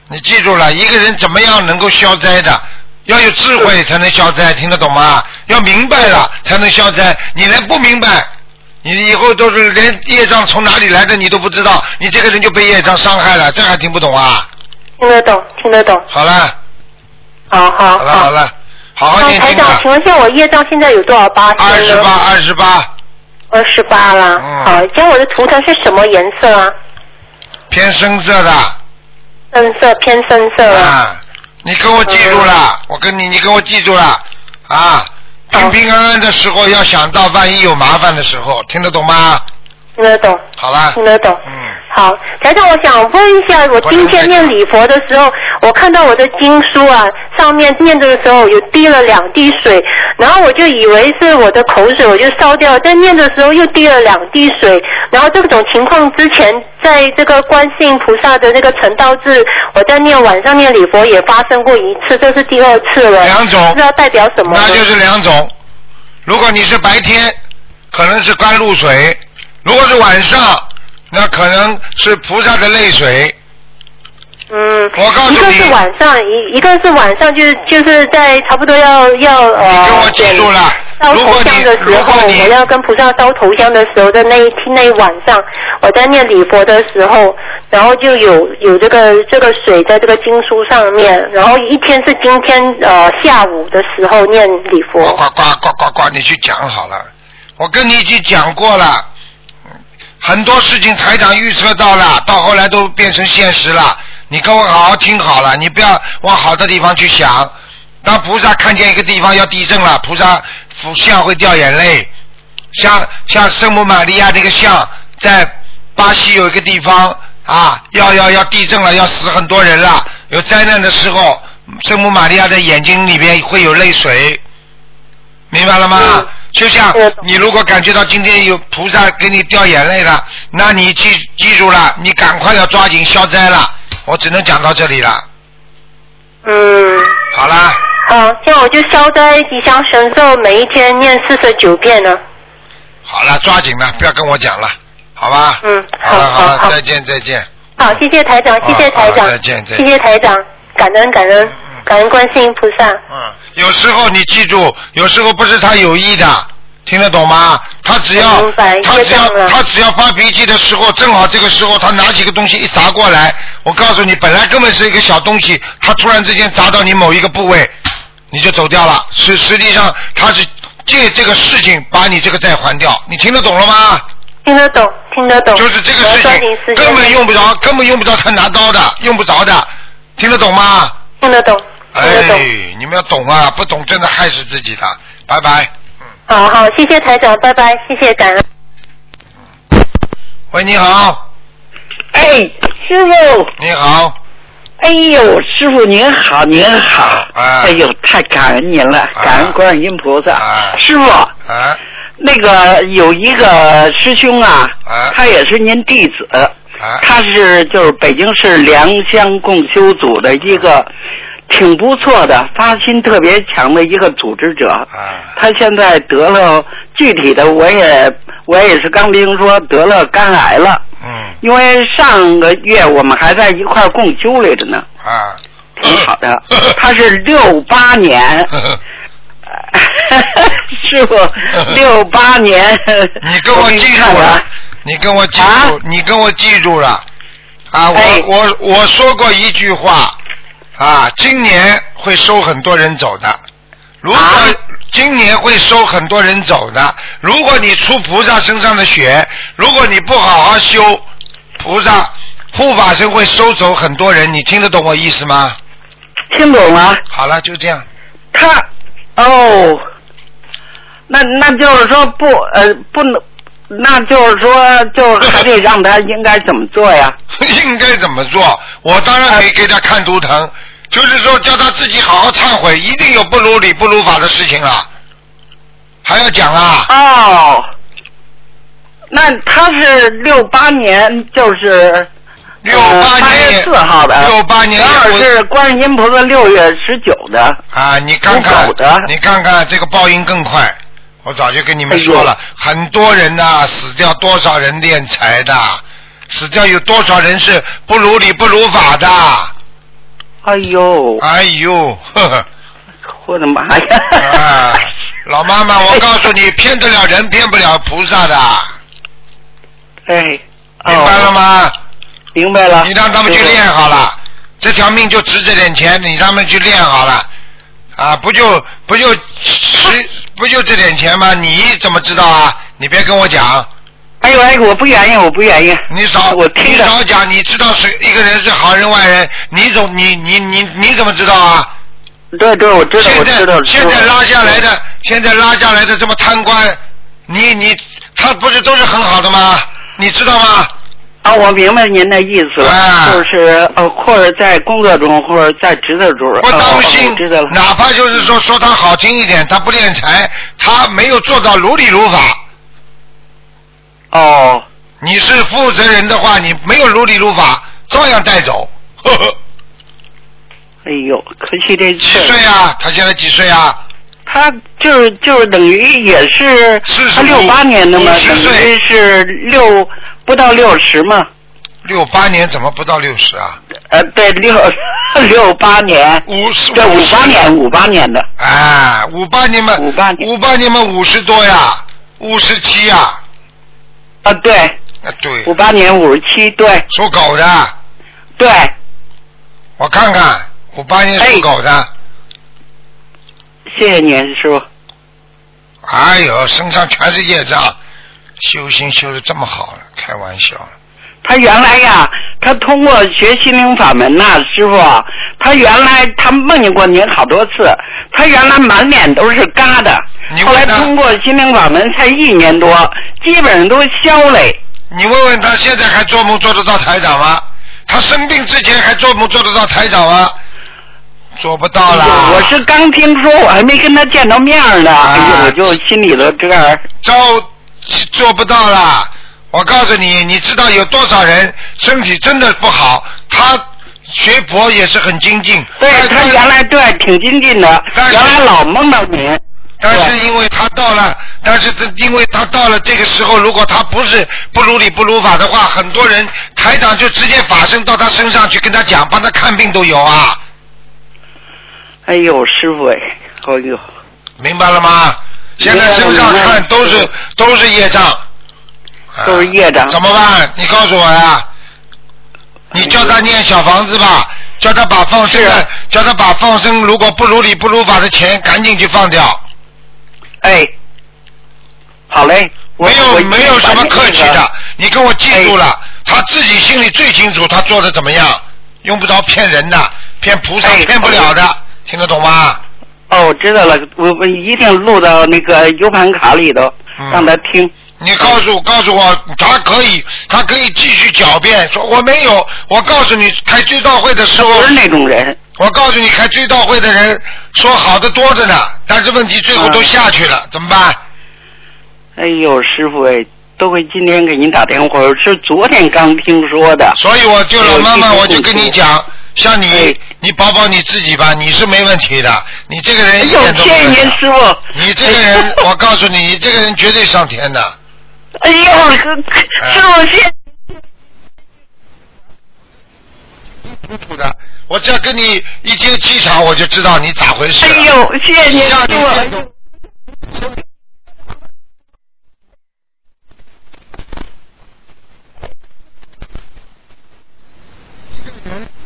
你记住了，一个人怎么样能够消灾的？要有智慧才能消灾，听得懂吗？要明白了才能消灾。你连不明白，你以后都是连业障从哪里来的你都不知道，你这个人就被业障伤害了，这还听不懂啊？听得懂，听得懂。好了，好好好了，好了，好好念经吧。请问一下，我业障现在有多少八？二十八，二十八，二十八啦。嗯好，像我的图腾是什么颜色啊？偏深色的深色偏深色啊。啊！你跟我记住了，我跟你，你跟我记住了啊！平平安安的时候要想到，万一有麻烦的时候，听得懂吗？听得懂，好了，听得懂。嗯，好，台长，我想问一下，我今天念礼佛的时候，我看到我的经书啊，上面念着的时候有滴了两滴水，然后我就以为是我的口水，我就烧掉，但念的时候又滴了两滴水，然后这种情况之前，在这个观世音菩萨的那个成道志，我在念晚上念礼佛也发生过一次，这是第二次了，两种不知道代表什么？那就是两种。如果你是白天，可能是甘露水；如果是晚上，那可能是菩萨的泪水。嗯，我告诉你。一个是晚上，一一个是晚上，就是就是在差不多要要呃，你跟我记住了。烧头香的时候，你我要跟菩萨烧头香的时候的那一天那一晚上，我在念礼佛的时候，然后就有有这个这个水在这个经书上面，然后一天是今天呃下午的时候念礼呱佛，呱呱呱呱呱，你去讲好了。我跟你已经讲过了，很多事情台长预测到了，到后来都变成现实了。你跟我好好听好了，你不要往好的地方去想。当菩萨看见一个地方要地震了，菩萨佛像会掉眼泪。像像圣母玛利亚这个像，在巴西有一个地方啊，要要要地震了，要死很多人了，有灾难的时候，圣母玛利亚的眼睛里边会有泪水，明白了吗？就像嗯你如果感觉到今天有菩萨给你掉眼泪了，那你记记住了，你赶快要抓紧消灾了。我只能讲到这里了，嗯。好啦，好，这样我就消灾吉祥神咒，每一天念四十九遍呢。好了，抓紧了，不要跟我讲了，好吧？嗯好了了，好了好再见再见。好，谢谢台长，谢谢台长，再见再见谢谢台长，感恩感恩感恩观世音菩萨。嗯，有时候你记住，有时候不是他有意的，听得懂吗？他只要他只要他只要发脾气的时候，正好这个时候他拿起个东西一砸过来，我告诉你，本来根本是一个小东西，他突然之间砸到你某一个部位，你就走掉了。实实际上他是借这个事情把你这个债还掉，你听得懂了吗？听得懂，听得懂。就是这个事情根本用不着，根本用不着他拿刀的，用不着的，听得懂吗？听得懂。哎，你们要懂啊，不懂真的害死自己的。拜拜。好好，谢谢台长，拜拜，谢谢感恩。喂，你好，哎，师傅，你好，哎呦，师傅您好，您好，啊。哎呦，太感恩您了，感恩观世音菩萨。啊。师傅，啊。那个有一个师兄啊，啊。他也是您弟子，啊。他是就是北京市良乡共修组的一个挺不错的、发心特别强的一个组织者。啊他现在得了，具体的我也我也是刚听说得了肝癌了。嗯因为上个月我们还在一块儿共修来着呢，啊，挺好的。*laughs* 他是六八年，*laughs* 师傅，六八年。你跟我记住了你跟我记啊住，你跟我记住了啊！我哎我我说过一句话啊，今年会收很多人走的。如果啊今年会收很多人走的，如果你出菩萨身上的血，如果你不好好修，菩萨护法神会收走很多人。你听得懂我意思吗？听懂了？好了，就这样。他哦，那那就是说不呃不能，那就是说，就还得让他应该怎么做呀？*laughs* 应该怎么做？我当然可以给他看图腾，就是说叫他自己好好忏悔，一定有不如理不如法的事情了，还要讲啊？哦，那他是六八年，就是六八年四号的，六八年二是观世音菩萨六月十九的。啊，你看看你看看这个报应更快。我早就跟你们说了，很多人呐、死掉多少人敛财的，死掉有多少人是不如理不如法的。哎呦，哎呦，呵呵，我的妈呀！啊，老妈妈，我告诉你，骗得了人，骗不了菩萨的，哎，明白了吗？哦明白了。你让他们去练好了，这条命就值这点钱，你让他们去练好了，啊，不就不就十不就这点钱吗？你怎么知道啊？你别跟我讲，哎呦哎，我不愿意，我不愿意。你少我听你着少讲，你知道谁一个人是好人坏人，你总你你你你怎么知道啊？对对，我知道，我现知道。在现在拉下来的，现在拉下来的这么贪官，你你他不是都是很好的吗？你知道吗？啊，我明白您的意思了，啊就是呃，或者在工作中，或者在职责中。不当哦心我知道了。哪怕就是说说他好听一点，他不敛财，他没有做到如理如法。哦，你是负责人的话，你没有如理如法，照样带走。呵 *laughs* 呵哎呦，可惜这几岁啊？他现在几岁啊？他就是就是等于也是他六八年的嘛，50等岁于是六不到六十嘛。六八年怎么不到六十啊？呃，对，六 *laughs* 六八年，五十对，五八年，五八年的。哎，五八年嘛，五八年五八年嘛，五十多呀，五十七呀，啊，对，啊对。五，八年五十七，对。属狗的，对，我看看，五八年属狗的，谢谢您，师傅。哎呦，身上全是业障，修行修的这么好了，开玩笑。他原来呀，他通过学心灵法门呐、师傅，他原来他梦见过您好多次，他原来满脸都是疙瘩，后来通过心灵法门才一年多，基本上都消嘞。你问问他现在还做梦做得到台长吗？他生病之前还做梦做得到台长吗？做不到啦。我是刚听说，我还没跟他见到面呢，啊哎呦，我就心里头这样。招做不到啦。我告诉你，你知道有多少人身体真的不好，他学佛也是很精进。对他原来对挺精进的，但是原来老梦到您。但是因为他到了，但是这因为他到了这个时候，如果他不是不如理不如法的话，很多人台长就直接法身到他身上去跟他讲，帮他看病都有啊，哎呦，师傅哎，哎呦，明白了吗？现在身上看都是都是业障，都是业障啊怎么办？你告诉我呀。你叫他念小房子吧，叫他把放生的，叫他把放生如果不如理不如法的钱赶紧去放掉，哎，好嘞，我没有没有什么客气的那个，你跟我记住了，他自己心里最清楚他做的怎么样，用不着骗人的，骗菩萨哎骗不了的，听得懂吗？哦，我知道了，我我一定录到那个 U 盘卡里头，嗯让他听。你告诉告诉我，他可以，他可以继续狡辩，说我没有。我告诉你，开追悼会的时候不，是那种人，我告诉你，开追悼会的人说好的多着呢，但是问题最后都下去了，怎么办？哎呦，师傅哎，都会今天给您打电话，是昨天刚听说的。所以我就老妈妈，哎我就跟你讲，像你哎，你保保你自己吧，你是没问题的，你这个哎人一，点都谢谢您。师傅。你这个人，*laughs* 我告诉你，你这个人绝对上天的。哎呦，师傅谢。普普的，我只要跟你一进机场，我就知道你咋回事。哎呦，谢谢您，师像你。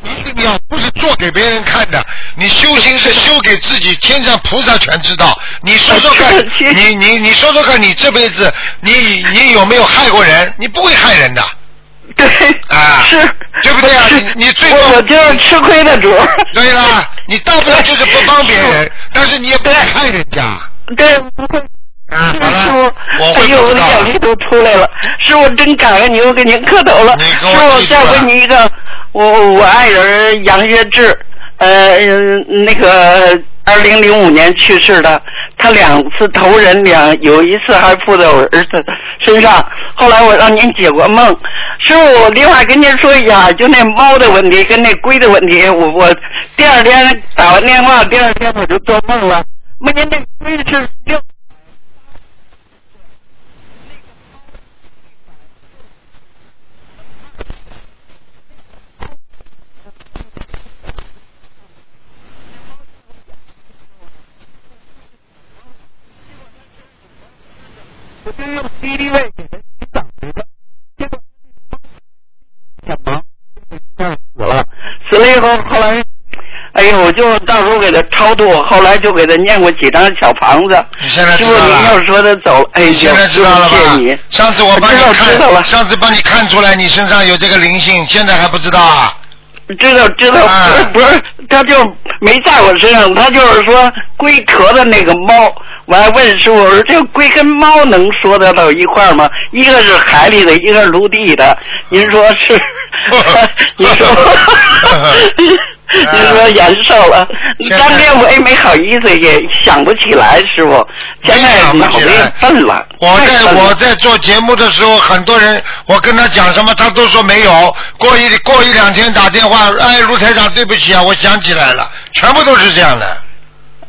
种一定要不是做给别人看的，你修行是修给自己，天上菩萨全知道。你说说看 *laughs* 你你你说说看，你这辈子你你有没有害过人？你不会害人的。对，啊是，对不对啊你你最多我我就是吃亏的主。*laughs* 对啦，你大不了就是不帮别人，*laughs* 但是你也不会害人家。对，不会。师了，傅，我哎呦，我的眼泪都出来了。师傅真感恩您，我给您磕头了。你师傅，再问您一个，我我爱人杨月志，呃，那个二零零五年去世的，他两次投人两，有一次还附在我儿子身上。后来我让您解过梦，师傅，我另外跟您说一下，就那猫的问题跟那龟的问题，我我第二天打完电话，第二天我就做梦了，梦见那龟是六。我就用敌敌畏给它洗澡去了，结果小猫死了，死了以后，后来，哎呦，我就到时候给他超度，后来就给他念过几张小房子。你现在知道了要说他走，哎现在知道了谢谢你吧？上次我帮你看，上次帮你看出来你身上有这个灵性，现在还不知道啊？知道知道，啊不是不是，他就没在我身上，他就是说龟壳的那个猫。我还问师傅，我说这龟跟猫能说得到一块儿吗？一个是海里的，一个是陆地的，您说是？*laughs* 您说？*laughs* 您 *laughs* 说延寿了当天我也没好意思，也想不起来，师傅。现在脑子也笨了。我在我在做节目的时候，很多人我跟他讲什么，他都说没有。过一过一两天打电话，哎，卢台长，对不起啊，我想起来了，全部都是这样的。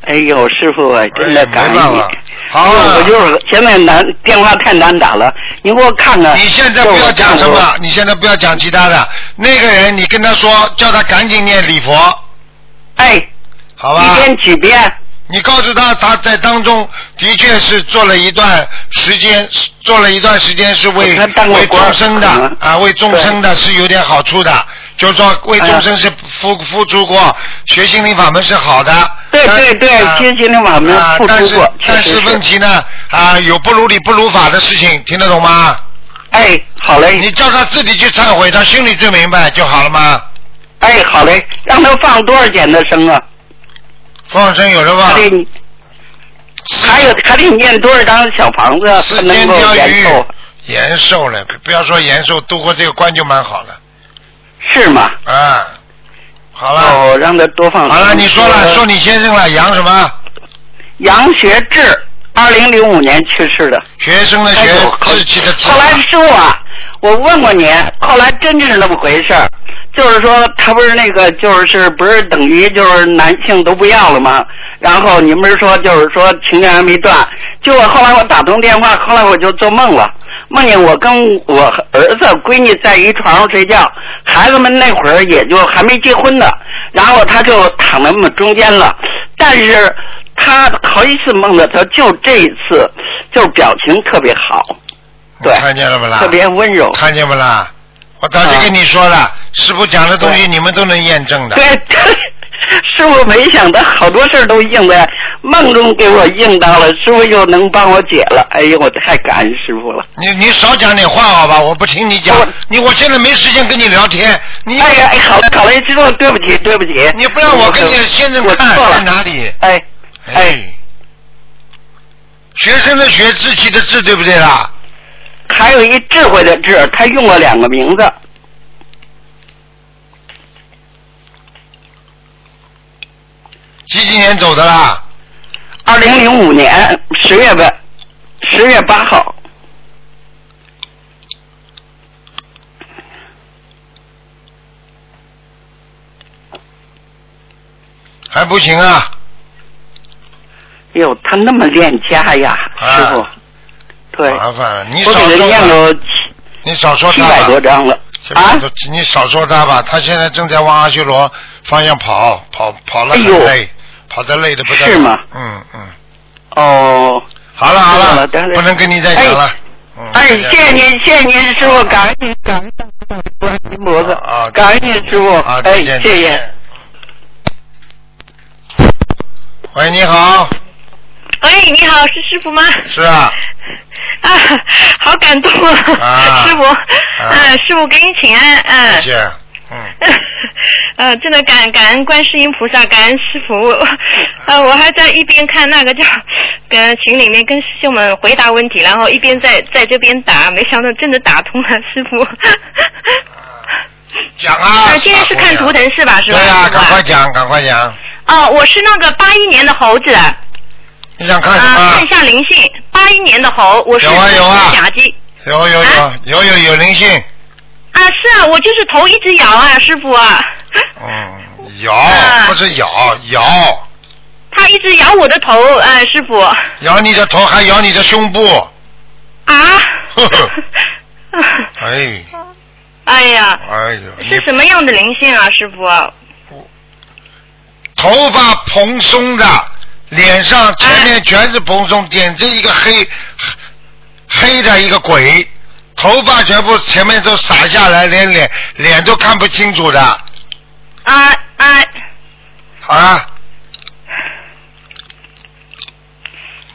哎呦，师傅啊，真的哎感恩你。好啊我就是现在难电话太难打了，你给我看看。你现在不要讲什么，你现在不要讲其他的。那个人，你跟他说，叫他赶紧念礼佛，哎，好吧？一天几遍？你告诉他，他在当中的确是做了一段时间，做了一段时间是为为众生的嗯啊，为众生的是有点好处的，就是说为众生是付付出过，学心灵法门是好的。对对对啊学心灵法门啊但是付出过确但是问题呢啊，有不如理不如法的事情，听得懂吗？哎，好嘞。你叫他自己去忏悔，他心里最明白就好了吗？哎，好嘞，让他放多少钱的生啊？放生有的吧还？有还得念多少张小房子世才能够间钓鱼延寿？延寿了，不要说延寿，度过这个关就蛮好了。是吗？啊，好了，哦，让他多放。好了，你说了，说你先生了，杨什么？杨学志，二零零五年去世的。学生的学哎呦，志气的志。后来师傅啊，我问过您，后来真是那么回事儿，就是说他不是那个，就是不是等于就是男性都不要了吗？然后你们说就是说情缘还没断，结果后来我打通电话，后来我就做梦了。梦见我跟我儿子、闺女在一床上睡觉，孩子们那会儿也就还没结婚呢，然后他就躺在我们中间了，但是他好几次梦到他，就这一次就是表情特别好，对看见了不啦？特别温柔。看见不啦？我早就跟你说了，师傅讲的东西你们都能验证的。对对，*laughs* 师傅没想到好多事儿都应在梦中给我应到了，师傅又能帮我解了，哎呦，我太感恩师傅了。你你少讲点话好吧？我不听你讲我，你我现在没时间跟你聊天。你哎呀，哎，好了，好嘞，师傅，对不起，对不起。你不让我跟你先生我看错了在哪里？哎哎，学生的学，志气的志，对不对啦？还有一智慧的智，他用了两个名字。几几年走的啦？二零零五年十月份，十月八号。还不行啊！哎呦，他那么恋家呀，啊师傅。对，麻烦了，你少说你少说七。百多张了啊！你少说他吧，他现在正在往阿修罗方向跑，跑跑了很累，跑得累的不得了。是吗嗯嗯，哦，好了好了不能跟你再讲了。嗯哎，谢谢您，谢谢您，师傅，感恩您，感恩大慈大悲观世音菩萨，啊，感恩您，师傅，啊，哎。谢谢。喂，你好，哎，你好，是师傅吗？是啊，啊，好感动啊！啊师傅，啊嗯，师傅给你请安，嗯。谢谢，嗯，*laughs* 呃，真的感感恩观世音菩萨，感恩师傅。我 *laughs* 呃，我还在一边看那个叫跟群里面跟师兄们回答问题，然后一边在在这边打，没想到真的打通了，师傅。讲啊！*laughs* 呃今天是看图腾是吧？是吧？对啊、赶快讲，赶快讲。哦，我是那个八一年的猴子。你想看什啊，么？看一下灵性。八一年的猴，我是有啊有啊甲鸡。有有有有有有灵性，啊，是啊，我就是头一直摇啊，师傅啊，嗯，摇啊不是咬摇，他一直摇我的头，哎、师傅。摇你的头还摇你的胸部，啊。呵 *laughs* 呵，*laughs* 哎哎呀，哎呀，是什么样的灵性啊，师傅？头发蓬松的，脸上前面全是蓬松，点着一个黑黑的一个鬼，头发全部前面都洒下来，连脸脸都看不清楚的。啊啊，好了，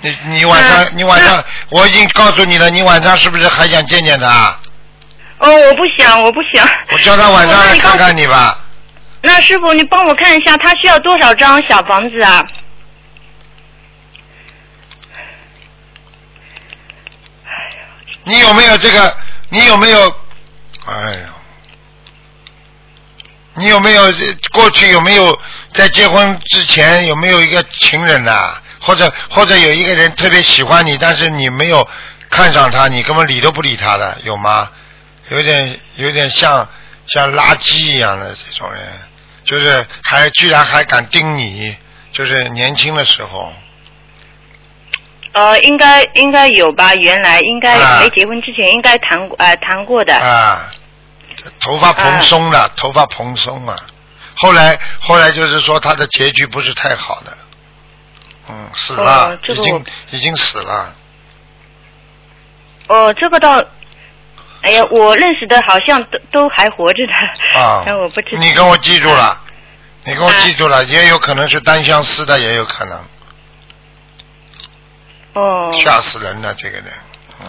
你你晚上、你晚上我已经告诉你了，你晚上是不是还想见见他？哦，我不想，我不想。我叫他晚上来看看你吧。那师傅，你帮我看一下，他需要多少张小房子啊？你有没有这个？你有没有？哎呀，你有没有过去有没有在结婚之前有没有一个情人呐、或者或者有一个人特别喜欢你，但是你没有看上他，你根本理都不理他的，有吗？有点有点像像垃圾一样的这种人，就是还居然还敢盯你，就是年轻的时候。呃，应该应该有吧，原来应该啊没结婚之前应该谈过呃谈过的。啊，头发蓬松了，头发蓬松啊。后来后来就是说他的结局不是太好的，嗯，死了，哦这个已经已经死了。哦，这个倒，哎呀，我认识的好像都都还活着的。啊 *laughs* 但我不知道。你跟我记住了，你跟我记住了，也有可能是单相思的，也有可能，哦。吓死人了，这个人，嗯，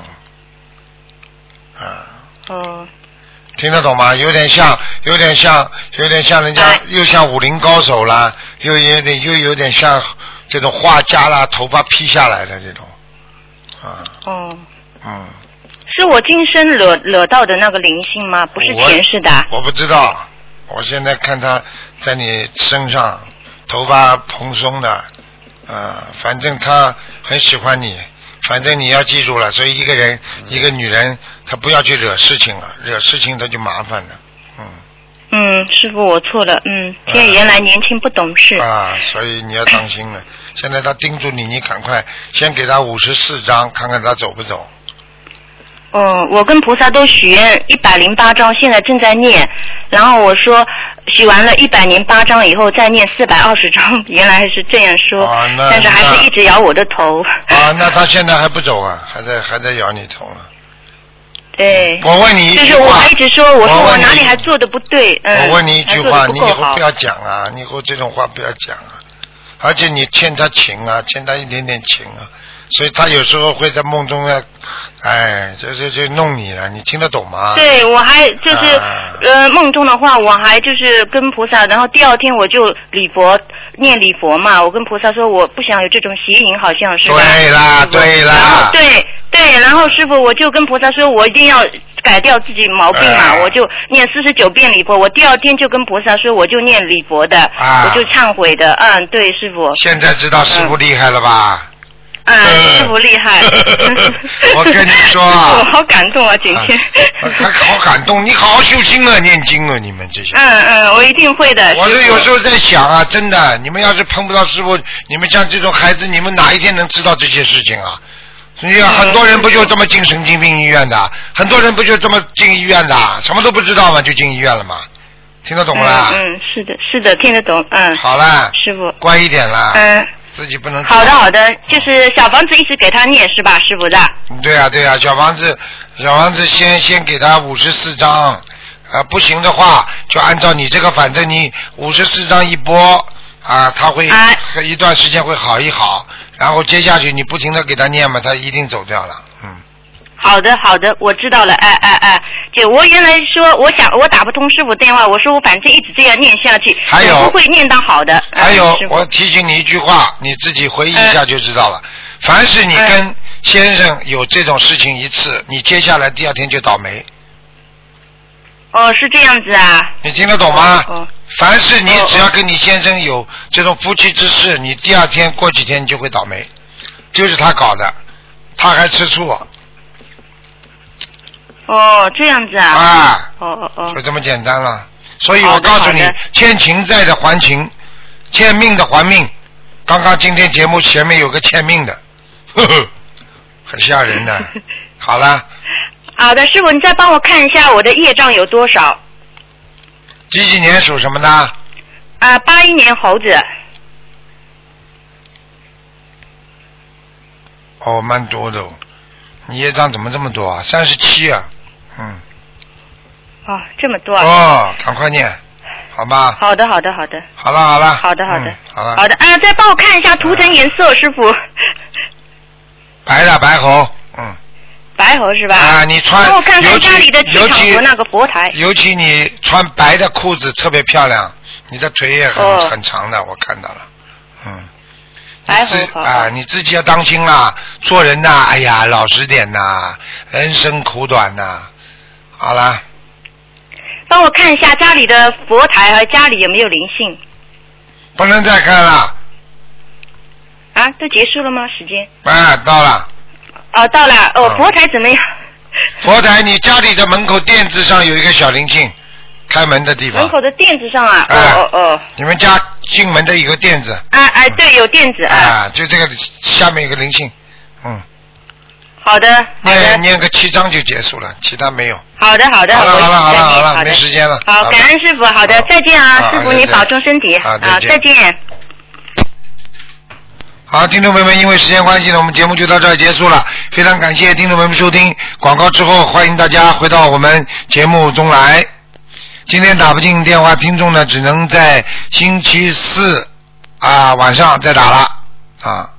啊。哦。听得懂吗？有点像，有点像，有点像人家，又像武林高手啦，又有点，又有点像这种画家啦，头发披下来的这种，啊，哦，嗯，是我今生惹惹到的那个灵性吗？不是前世的。我不知道，我现在看他在你身上，头发蓬松的，啊，反正他很喜欢你，反正你要记住了，所以一个人，一个女人，她不要去惹事情了，惹事情她就麻烦了。嗯，嗯师傅，我错了。嗯，天原来年轻不懂事。啊，所以你要当心了。*laughs* 现在他叮嘱你，你赶快先给他五十四张，看看他走不走。哦，我跟菩萨都许愿一百零八章，现在正在念。然后我说许完了一百零八章以后再念四百二十章，原来是这样说。啊那但是还是一直咬我的头。啊，那他现在还不走啊，还在还在咬你头呢。*laughs* 对。我问你一句就是我还一直说，我说我哪里还做的不对，嗯。我问你一句话，你以后不要讲啊，你以后这种话不要讲啊，而且你欠他情啊，欠他一点点情啊，所以他有时候会在梦中要，哎，就就就弄你了，你听得懂吗？对，我还就是、啊呃梦中的话，我还就是跟菩萨，然后第二天我就礼佛念礼佛嘛，我跟菩萨说我不想有这种邪淫，好像是吧？对啦，对然后啦，对对，然后师傅我就跟菩萨说，我一定要改掉自己毛病嘛，哎我就念四十九遍礼佛。我第二天就跟菩萨说，我就念礼佛的，啊我就忏悔的。嗯，对，师傅。现在知道师傅厉害了吧？嗯，师傅厉害。*laughs* 我跟你说啊 *laughs* 我好感动啊，今天。还好感动，你好好修心啊，念经啊，你们这些。嗯嗯，我一定会的。我是有时候在想啊，真的，你们要是碰不到师傅，你们像这种孩子，你们哪一天能知道这些事情啊？你看很多人不就这么进神经病医院的，很多人不就这么进医院的，什么都不知道嘛，就进医院了嘛，听得懂不啦？嗯嗯，是的，是的，听得懂。嗯。好了，师傅。乖一点啦，嗯。自己不能。好的好的，就是小房子一直给他念是吧，师傅的？对呀、对呀、小房子，小房子先先给他五十四张，啊，不行的话就按照你这个，反正你五十四张一波，啊，他会、一段时间会好一好，然后接下去你不停的给他念嘛，他一定走掉了，嗯。好的，好的，我知道了。哎哎哎，就我原来说，我想我打不通师傅电话，我说我反正一直这样念下去，还有不会念到好的。哎还有我提醒你一句话，你自己回忆一下就知道了。凡是你跟先生有这种事情一次，你接下来第二天就倒霉。哦，是这样子啊。你听得懂吗？哦凡是你只要跟你先生有这种夫妻之事，你第二天过几天你就会倒霉，就是他搞的，他还吃醋哦，这样子啊。啊，哦哦哦就。这么简单了。所以我告诉你，欠情债的还情，欠命的还命。刚刚今天节目前面有个欠命的，呵呵，很吓人的。*laughs* 好了，好的，师傅，你再帮我看一下我的业障有多少？几几年属什么的？啊，八一年猴子。哦，蛮多的哦。你业障怎么这么多啊？三十七啊，嗯。哦，这么多啊。哦，赶快念，好吧？好的，好的，好的。好了好了。好的，好的嗯，好了。好的，啊，再帮我看一下图腾颜色，师傅。白的白猴，嗯。白猴是吧？啊，你穿，帮我看看家里的气尤其场和那个佛台。尤其你穿白的裤子特别漂亮，你的腿也很、哦很长的，我看到了，嗯。白你自猴好啊，你自己要当心啦，做人呐，哎呀，老实点呐，人生苦短呐。好啦，帮我看一下家里的佛台和家里有没有灵性不能再看了，啊？都结束了吗？时间？啊，到了。哦，到了。哦，嗯佛台怎么样？佛台，你家里的门口垫子上有一个小灵性，开门的地方。门口的垫子上啊？哦哎哦哦。你们家进门的有个垫子，啊啊，对，有垫子啊。啊，就这个下面有个灵性，嗯，好的，好念的，念个七章就结束了，其他没有。好的，好的。好了好了好了好了，没时间了。好，感恩师傅，好的，再见啊，师傅你保重身体啊，啊，再见。好，听众朋友们，因为时间关系呢，我们节目就到这儿结束了。非常感谢听众朋友们收听广告之后，欢迎大家回到我们节目中来。今天打不进电话，听众呢只能在星期四啊晚上再打了啊。